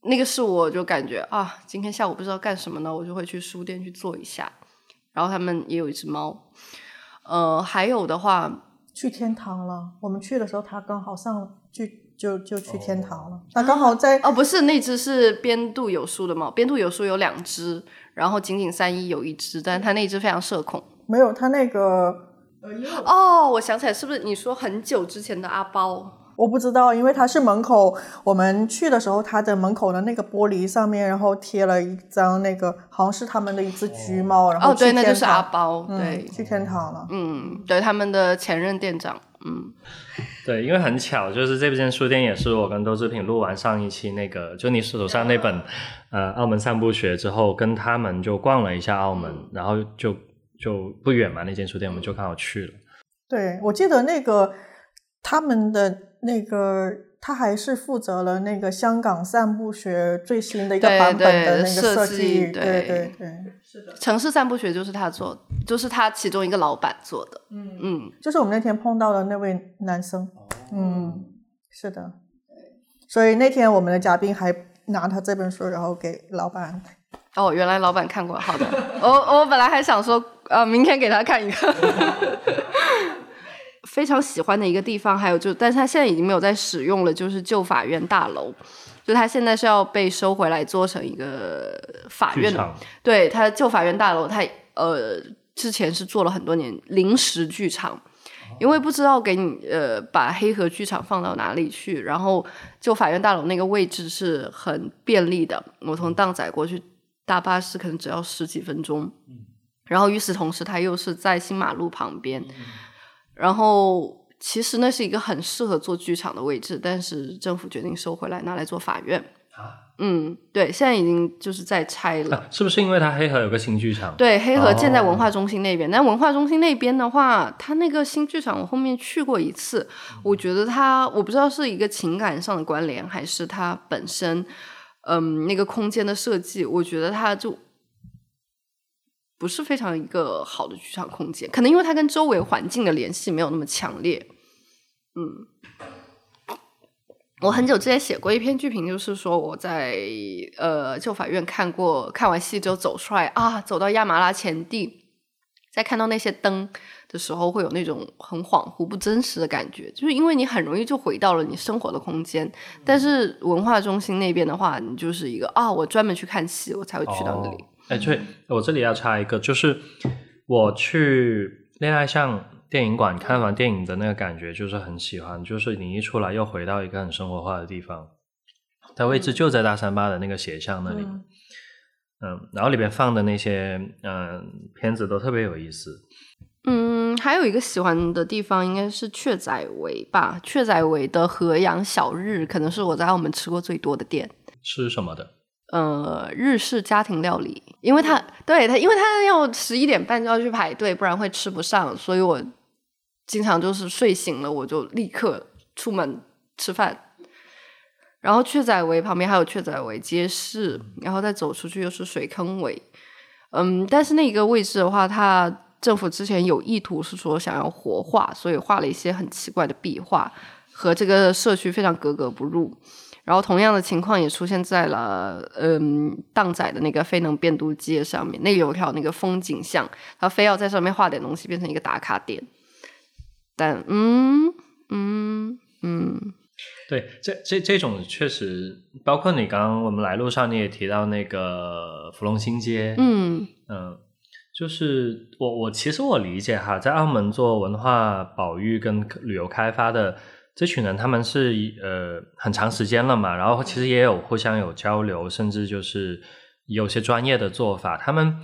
那个是我就感觉啊，今天下午不知道干什么呢，我就会去书店去坐一下。然后他们也有一只猫，呃，还有的话去天堂了。我们去的时候，它刚好上去就就去天堂了。它刚好在哦，不是那只是边度有书的猫，边度有书有两只，然后仅仅三一有一只，但是它那只非常社恐。没有，它那个哦，我想起来，是不是你说很久之前的阿包？我不知道，因为它是门口，我们去的时候，它的门口的那个玻璃上面，然后贴了一张那个，好像是他们的一只橘猫，然后哦，对，那就是阿包，对，去天堂了，嗯，对，他们的前任店长，嗯，[LAUGHS] 对，因为很巧，就是这间书店也是我跟周志平录完上一期那个，就你手上那本呃《澳门散步学》之后，跟他们就逛了一下澳门，然后就就不远嘛，那间书店我们就刚好去了。对，我记得那个他们的。那个他还是负责了那个香港散步学最新的一个版本的那个设计，对对对，是的，城市散步学就是他做，就是他其中一个老板做的，嗯嗯，就是我们那天碰到的那位男生，嗯，是的，所以那天我们的嘉宾还拿他这本书，然后给老板，哦，原来老板看过，好的，[LAUGHS] 我我本来还想说，呃，明天给他看一个。非常喜欢的一个地方，还有就，但是他现在已经没有在使用了，就是旧法院大楼，就他现在是要被收回来做成一个法院的，对，他旧法院大楼，他呃之前是做了很多年临时剧场，因为不知道给你呃把黑河剧场放到哪里去，然后旧法院大楼那个位置是很便利的，我从荡仔过去大巴士可能只要十几分钟，然后与此同时，它又是在新马路旁边。然后，其实那是一个很适合做剧场的位置，但是政府决定收回来，拿来做法院。啊，嗯，对，现在已经就是在拆了。是不是因为它黑河有个新剧场？对，黑河建在文化中心那边。但文化中心那边的话，它那个新剧场，我后面去过一次，我觉得它，我不知道是一个情感上的关联，还是它本身，嗯，那个空间的设计，我觉得它就。不是非常一个好的剧场空间，可能因为它跟周围环境的联系没有那么强烈。嗯，我很久之前写过一篇剧评，就是说我在呃旧法院看过，看完戏之后走出来啊，走到亚麻拉前地，再看到那些灯的时候，会有那种很恍惚、不真实的感觉，就是因为你很容易就回到了你生活的空间。但是文化中心那边的话，你就是一个啊，我专门去看戏，我才会去到那里。哎，对，我这里要插一个，就是我去恋爱巷电影馆看完电影的那个感觉，就是很喜欢。就是你一出来，又回到一个很生活化的地方，它位置就在大三巴的那个斜巷那里。嗯，然后里边放的那些嗯片子都特别有意思。嗯，还有一个喜欢的地方应该是雀仔围吧，雀仔围的河阳小日可能是我在澳门吃过最多的店。吃什么的？呃，日式家庭料理，因为他对他，因为他要十一点半就要去排队，不然会吃不上，所以我经常就是睡醒了我就立刻出门吃饭。然后雀仔围旁边还有雀仔围街市，然后再走出去又是水坑围。嗯，但是那个位置的话，它政府之前有意图是说想要活化，所以画了一些很奇怪的壁画，和这个社区非常格格不入。然后同样的情况也出现在了，嗯，荡仔的那个非能变都街上面，那里有条那个风景巷，他非要在上面画点东西，变成一个打卡点。但，嗯嗯嗯，对，这这这种确实，包括你刚刚我们来路上你也提到那个芙蓉新街，嗯嗯，就是我我其实我理解哈，在澳门做文化保育跟旅游开发的。这群人他们是呃很长时间了嘛，然后其实也有互相有交流，甚至就是有些专业的做法。他们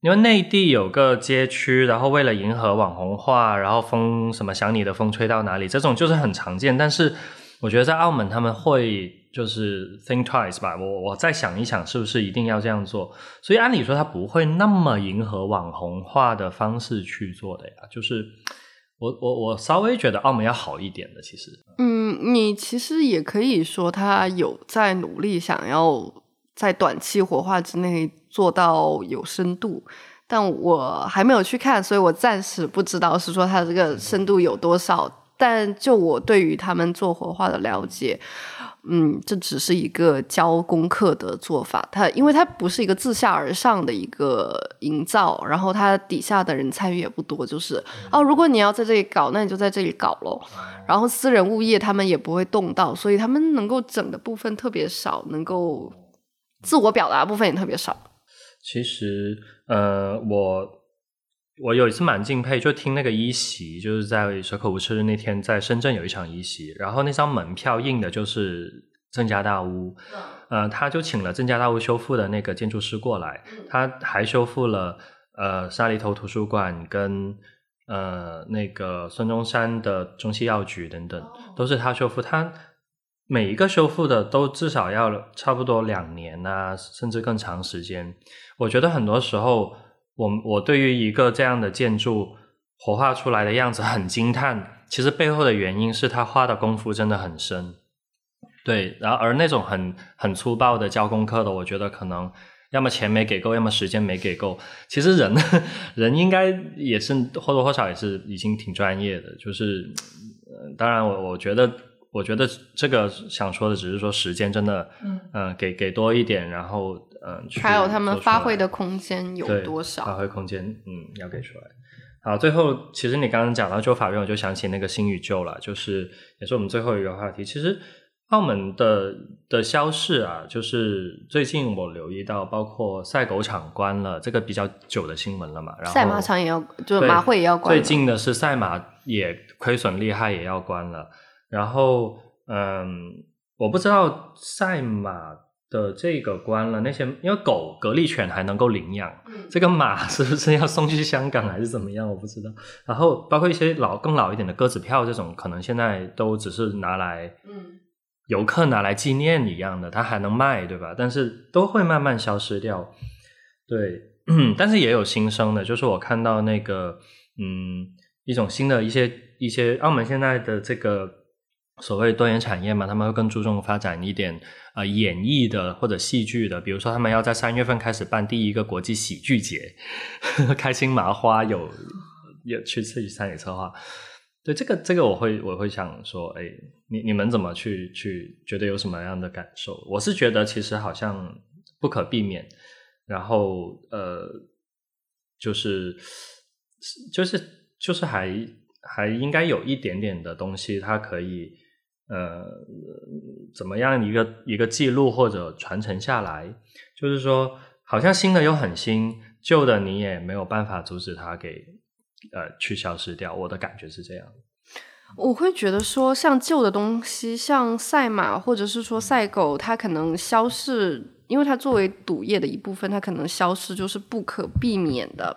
因为内地有个街区，然后为了迎合网红化，然后风什么想你的风吹到哪里，这种就是很常见。但是我觉得在澳门他们会就是 think twice 吧，我我再想一想是不是一定要这样做。所以按理说他不会那么迎合网红化的方式去做的呀，就是。我我我稍微觉得澳门要好一点的，其实。嗯，你其实也可以说他有在努力，想要在短期活化之内做到有深度，但我还没有去看，所以我暂时不知道是说他这个深度有多少。但就我对于他们做活化的了解。嗯，这只是一个教功课的做法。它因为它不是一个自下而上的一个营造，然后它底下的人参与也不多，就是哦，如果你要在这里搞，那你就在这里搞咯。然后私人物业他们也不会动到，所以他们能够整的部分特别少，能够自我表达部分也特别少。其实，呃，我。我有一次蛮敬佩，就听那个一席，就是在蛇口无吃日那天，在深圳有一场一席，然后那张门票印的就是郑家大屋，呃，他就请了郑家大屋修复的那个建筑师过来，他还修复了呃沙梨头图书馆跟呃那个孙中山的中西药局等等，都是他修复，他每一个修复的都至少要差不多两年啊，甚至更长时间。我觉得很多时候。我我对于一个这样的建筑活化出来的样子很惊叹，其实背后的原因是他花的功夫真的很深，对，然后而那种很很粗暴的教功课的，我觉得可能要么钱没给够，要么时间没给够。其实人 [LAUGHS] 人应该也是或多或少也是已经挺专业的，就是，当然我我觉得我觉得这个想说的只是说时间真的，嗯，给给多一点，然后。嗯，还有他们发挥的空间有多少？发挥空间，嗯，要给出来。好，最后其实你刚刚讲到旧法院，我就想起那个新与旧了，就是也是我们最后一个话题。其实澳门的的消逝啊，就是最近我留意到，包括赛狗场关了，这个比较久的新闻了嘛。然后赛马场也要，就是马会也要关。最近的是赛马也亏损厉害，也要关了。然后，嗯，我不知道赛马。的这个关了，那些因为狗格力犬还能够领养，这个马是不是要送去香港还是怎么样？我不知道。然后包括一些老更老一点的鸽子票这种，可能现在都只是拿来，嗯，游客拿来纪念一样的，它还能卖，对吧？但是都会慢慢消失掉。对，[CLEARS THROAT] 但是也有新生的，就是我看到那个，嗯，一种新的一些一些澳门现在的这个。所谓多元产业嘛，他们会更注重发展一点呃演绎的或者戏剧的，比如说他们要在三月份开始办第一个国际喜剧节，[LAUGHS] 开心麻花有有去自己参与策划，对这个这个我会我会想说，哎，你你们怎么去去觉得有什么样的感受？我是觉得其实好像不可避免，然后呃，就是就是就是还还应该有一点点的东西，它可以呃怎么样一个一个记录或者传承下来，就是说好像新的又很新，旧的你也没有办法阻止它给。呃，去消失掉，我的感觉是这样。我会觉得说，像旧的东西，像赛马或者是说赛狗，它可能消逝，因为它作为赌业的一部分，它可能消失就是不可避免的。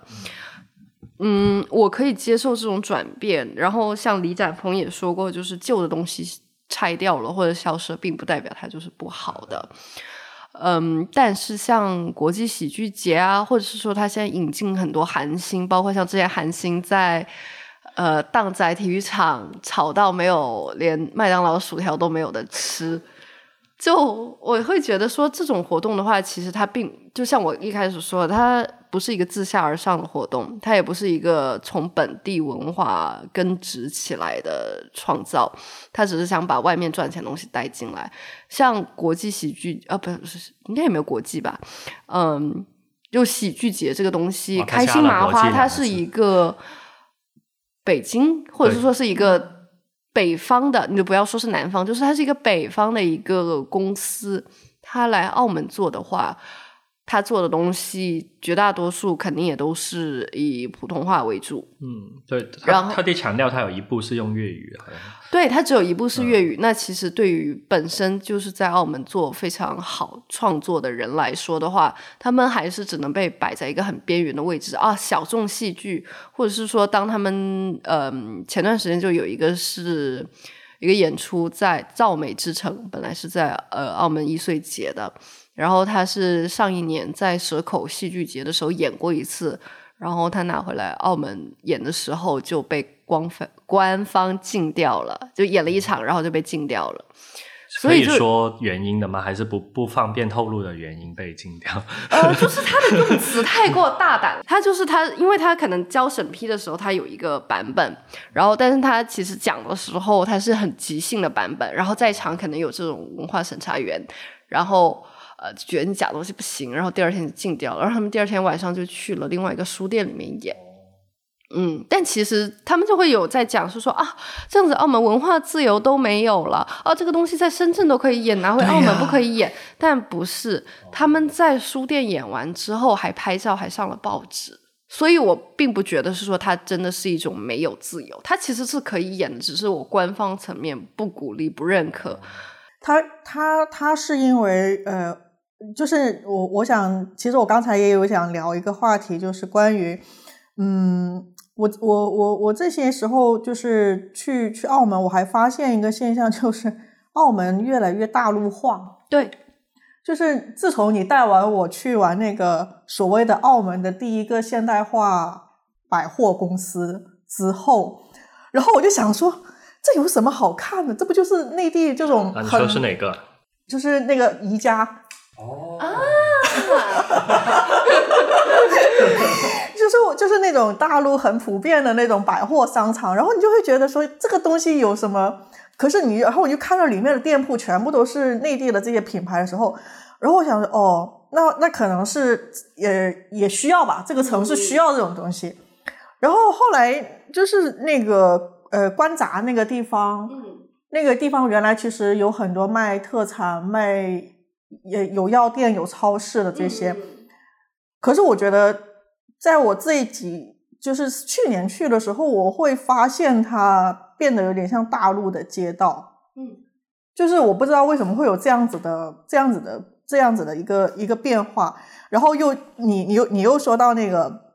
嗯，我可以接受这种转变。然后像李展鹏也说过，就是旧的东西拆掉了或者消失，并不代表它就是不好的。嗯，但是像国际喜剧节啊，或者是说他现在引进很多韩星，包括像这些韩星在呃荡仔体育场吵到没有连麦当劳薯条都没有的吃。就我会觉得说这种活动的话，其实它并就像我一开始说，它不是一个自下而上的活动，它也不是一个从本地文化根植起来的创造，它只是想把外面赚钱的东西带进来。像国际喜剧啊，不是应该也没有国际吧？嗯，就喜剧节这个东西，开心麻花它是一个北京，或者是说是一个。北方的，你就不要说是南方，就是它是一个北方的一个公司，它来澳门做的话，他做的东西绝大多数肯定也都是以普通话为主。嗯，对。然后特地强调，他有一部是用粤语。对他只有一部是粤语，那其实对于本身就是在澳门做非常好创作的人来说的话，他们还是只能被摆在一个很边缘的位置啊，小众戏剧，或者是说，当他们嗯前段时间就有一个是一个演出在造美之城，本来是在呃澳门一岁节的，然后他是上一年在蛇口戏剧节的时候演过一次，然后他拿回来澳门演的时候就被。官方官方禁掉了，就演了一场，然后就被禁掉了。可以说原因的吗？还是不不方便透露的原因被禁掉？[LAUGHS] 呃，就是他的用词太过大胆。他就是他，因为他可能交审批的时候，他有一个版本，然后但是他其实讲的时候，他是很即兴的版本。然后在场可能有这种文化审查员，然后呃觉得你假东西不行，然后第二天就禁掉了。然后他们第二天晚上就去了另外一个书店里面演。嗯，但其实他们就会有在讲，是说啊，这样子澳门文化自由都没有了啊，这个东西在深圳都可以演，拿回澳门不可以演。但不是，他们在书店演完之后还拍照，还上了报纸。所以我并不觉得是说它真的是一种没有自由，它其实是可以演的，只是我官方层面不鼓励、不认可。他他他是因为呃，就是我我想，其实我刚才也有想聊一个话题，就是关于嗯。我我我我这些时候就是去去澳门，我还发现一个现象，就是 [LAUGHS] 澳门越来越大陆化。对，就是自从你带完我去完那个所谓的澳门的第一个现代化百货公司之后，然后我就想说，这有什么好看的？这不就是内地这种？你说是哪个？就是那个宜家。哦啊。[LAUGHS] 就是我就是那种大陆很普遍的那种百货商场，然后你就会觉得说这个东西有什么？可是你然后我就看到里面的店铺全部都是内地的这些品牌的时候，然后我想说哦，那那可能是也也需要吧，这个城市需要这种东西。然后后来就是那个呃关闸那个地方，那个地方原来其实有很多卖特产、卖也有药店、有超市的这些，可是我觉得。在我这几就是去年去的时候，我会发现它变得有点像大陆的街道，嗯，就是我不知道为什么会有这样子的、这样子的、这样子的一个一个变化。然后又你你又你又说到那个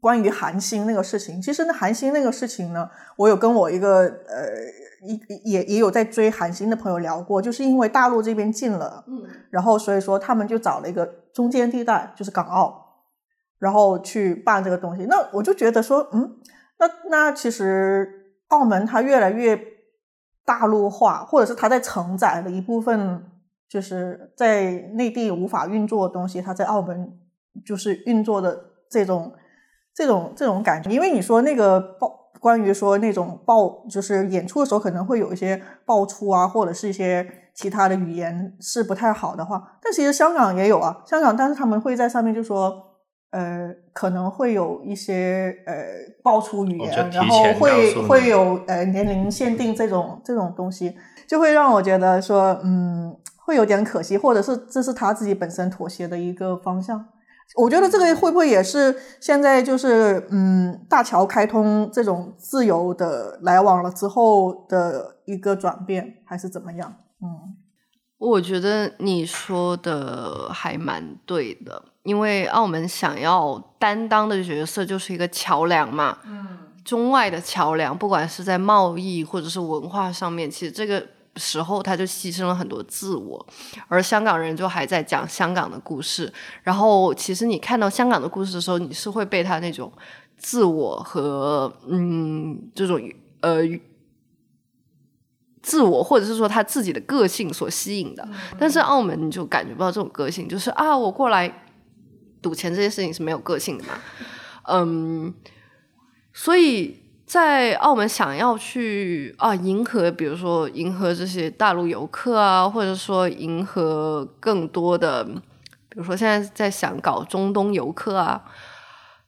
关于韩星那个事情，其实那韩星那个事情呢，我有跟我一个呃一也也也有在追韩星的朋友聊过，就是因为大陆这边禁了，嗯，然后所以说他们就找了一个中间地带，就是港澳。然后去办这个东西，那我就觉得说，嗯，那那其实澳门它越来越大陆化，或者是它在承载的一部分，就是在内地无法运作的东西，它在澳门就是运作的这种这种这种感觉。因为你说那个包关于说那种爆，就是演出的时候可能会有一些爆出啊，或者是一些其他的语言是不太好的话，但其实香港也有啊，香港但是他们会在上面就说。呃，可能会有一些呃爆出语言，然后会会有呃年龄限定这种这种东西，就会让我觉得说，嗯，会有点可惜，或者是这是他自己本身妥协的一个方向。我觉得这个会不会也是现在就是嗯大桥开通这种自由的来往了之后的一个转变，还是怎么样？嗯，我觉得你说的还蛮对的。因为澳门想要担当的角色就是一个桥梁嘛，嗯，中外的桥梁，不管是在贸易或者是文化上面，其实这个时候他就牺牲了很多自我，而香港人就还在讲香港的故事。然后，其实你看到香港的故事的时候，你是会被他那种自我和嗯这种呃自我，或者是说他自己的个性所吸引的。但是澳门你就感觉不到这种个性，就是啊，我过来。赌钱这件事情是没有个性的嘛？嗯，所以在澳门想要去啊迎合，比如说迎合这些大陆游客啊，或者说迎合更多的，比如说现在在想搞中东游客啊，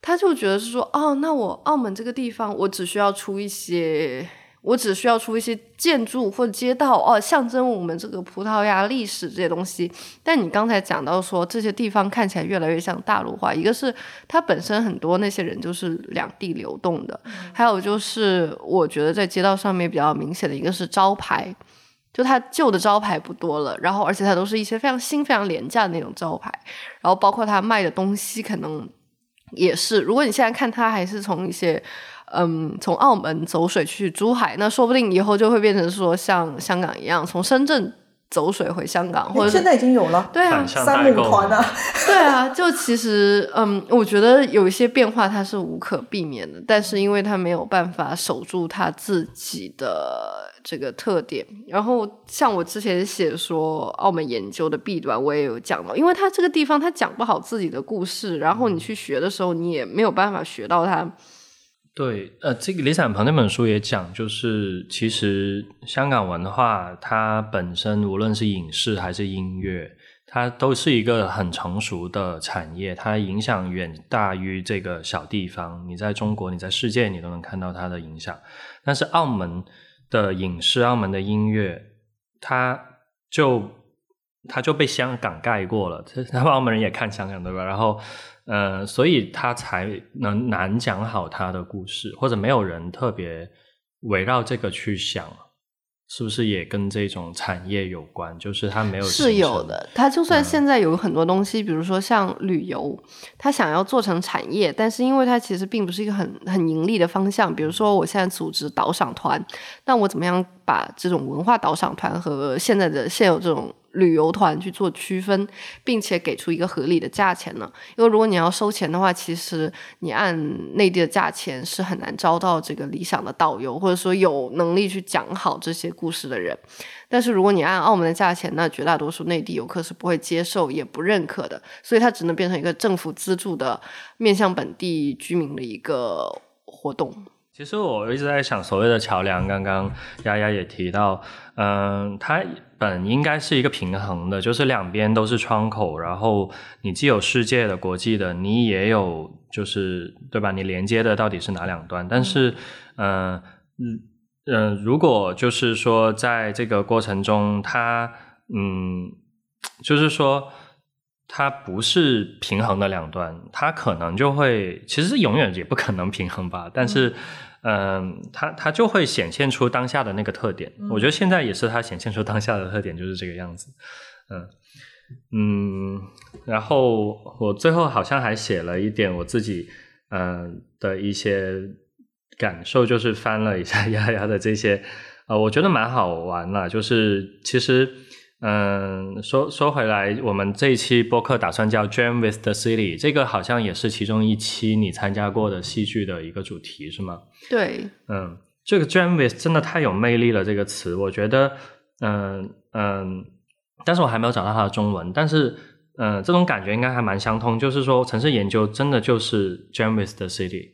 他就觉得是说，哦，那我澳门这个地方，我只需要出一些。我只需要出一些建筑或者街道哦，象征我们这个葡萄牙历史这些东西。但你刚才讲到说这些地方看起来越来越像大陆化，一个是它本身很多那些人就是两地流动的，还有就是我觉得在街道上面比较明显的一个是招牌，就它旧的招牌不多了，然后而且它都是一些非常新、非常廉价的那种招牌，然后包括它卖的东西可能也是，如果你现在看它还是从一些。嗯，从澳门走水去珠海，那说不定以后就会变成说像香港一样，从深圳走水回香港，或者现在已经有了，对啊，三母团啊，[LAUGHS] 对啊，就其实嗯，我觉得有一些变化它是无可避免的，但是因为它没有办法守住它自己的这个特点，然后像我之前写说澳门研究的弊端，我也有讲到，因为它这个地方它讲不好自己的故事，然后你去学的时候，你也没有办法学到它。对，呃，这个李散鹏那本书也讲，就是其实香港文化它本身无论是影视还是音乐，它都是一个很成熟的产业，它影响远大于这个小地方。你在中国，你在世界，你都能看到它的影响。但是澳门的影视、澳门的音乐，它就它就被香港盖过了。[LAUGHS] 他们澳门人也看香港，对吧？然后。呃，所以他才能难讲好他的故事，或者没有人特别围绕这个去想，是不是也跟这种产业有关？就是他没有是有的，他就算现在有很多东西，比如说像旅游，他想要做成产业，但是因为他其实并不是一个很很盈利的方向。比如说我现在组织导赏团，那我怎么样把这种文化导赏团和现在的现有这种？旅游团去做区分，并且给出一个合理的价钱呢？因为如果你要收钱的话，其实你按内地的价钱是很难招到这个理想的导游，或者说有能力去讲好这些故事的人。但是如果你按澳门的价钱，那绝大多数内地游客是不会接受也不认可的，所以它只能变成一个政府资助的面向本地居民的一个活动。其实我一直在想，所谓的桥梁，刚刚丫丫也提到，嗯，它本应该是一个平衡的，就是两边都是窗口，然后你既有世界的、国际的，你也有，就是对吧？你连接的到底是哪两端？但是，嗯嗯，如果就是说在这个过程中，它嗯，就是说它不是平衡的两端，它可能就会，其实永远也不可能平衡吧，但是。嗯，它它就会显现出当下的那个特点。我觉得现在也是它显现出当下的特点，就是这个样子。嗯嗯，然后我最后好像还写了一点我自己嗯的一些感受，就是翻了一下 [LAUGHS] 丫丫的这些，呃，我觉得蛮好玩了。就是其实。嗯，说说回来，我们这一期播客打算叫《Dream with the City》，这个好像也是其中一期你参加过的戏剧的一个主题，是吗？对，嗯，这个 “Dream with” 真的太有魅力了，这个词，我觉得，嗯嗯，但是我还没有找到它的中文，但是，嗯，这种感觉应该还蛮相通，就是说，城市研究真的就是 “Dream with the City”，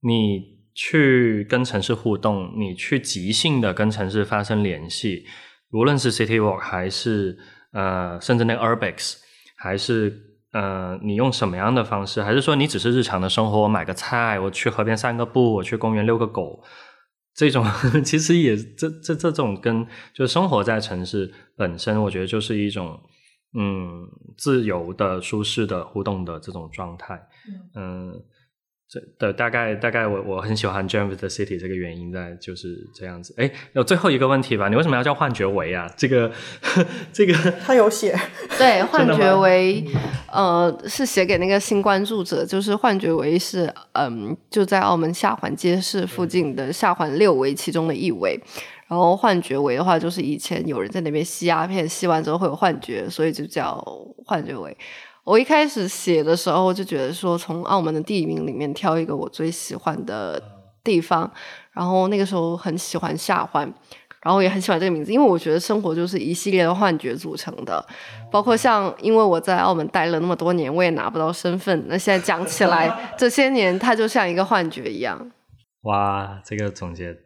你去跟城市互动，你去即兴的跟城市发生联系，无论是 City Walk 还是呃，甚至那个 Urbex，还是呃，你用什么样的方式，还是说你只是日常的生活，我买个菜，我去河边散个步，我去公园遛个狗，这种 [LAUGHS] 其实也这这这种跟就是生活在城市本身，我觉得就是一种嗯自由的、舒适的互动的这种状态，嗯。这的大概大概我我很喜欢 Jam with the City 这个原因在就是这样子。哎，有最后一个问题吧，你为什么要叫幻觉维啊？这个 [LAUGHS] 这个 [LAUGHS] 他有写。[LAUGHS] 对，幻觉维呃是写给那个新关注者，就是幻觉维是嗯就在澳门下环街市附近的下环六围其中的一围。然后幻觉维的话，就是以前有人在那边吸鸦片，吸完之后会有幻觉，所以就叫幻觉维。我一开始写的时候就觉得说，从澳门的地名里面挑一个我最喜欢的地方，然后那个时候很喜欢下环，然后也很喜欢这个名字，因为我觉得生活就是一系列的幻觉组成的，包括像因为我在澳门待了那么多年，我也拿不到身份，那现在讲起来，这些年它就像一个幻觉一样。[LAUGHS] 哇，这个总结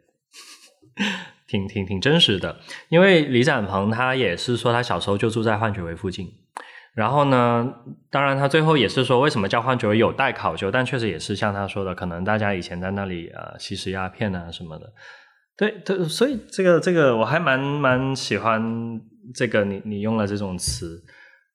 挺挺挺真实的，因为李展鹏他也是说他小时候就住在幻觉围附近。然后呢？当然，他最后也是说，为什么交换觉有待考究，但确实也是像他说的，可能大家以前在那里呃吸食鸦片啊什么的。对对，所以这个这个我还蛮蛮喜欢这个你你用了这种词。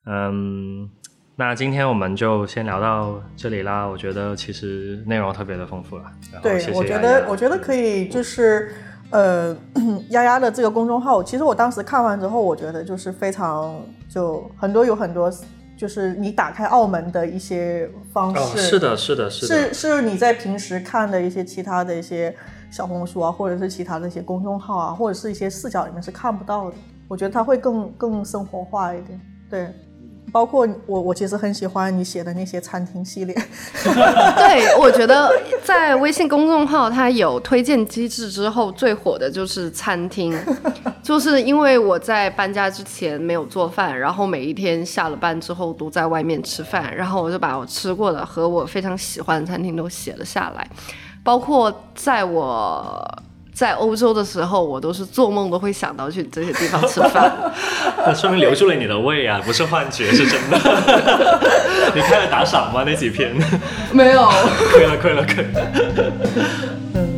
嗯，那今天我们就先聊到这里啦。我觉得其实内容特别的丰富了。对，我觉得我觉得可以就是。呃，[CLEARS THROAT] 丫丫的这个公众号，其实我当时看完之后，我觉得就是非常就很多有很多，就是你打开澳门的一些方式，是的，是的，是是是你在平时看的一些其他的一些小红书啊，或者是其他的一些公众号啊，或者是一些视角里面是看不到的。我觉得它会更更生活化一点，对。包括我，我其实很喜欢你写的那些餐厅系列。[LAUGHS] 对，我觉得在微信公众号它有推荐机制之后，最火的就是餐厅。[LAUGHS] 就是因为我在搬家之前没有做饭，然后每一天下了班之后都在外面吃饭，然后我就把我吃过的和我非常喜欢的餐厅都写了下来，包括在我。在欧洲的时候，我都是做梦都会想到去这些地方吃饭。[LAUGHS] 那说明留住了你的胃啊，不是幻觉，是真的。[LAUGHS] 你开了打赏吗？那几篇？没有。[LAUGHS] 亏了，亏了，亏了。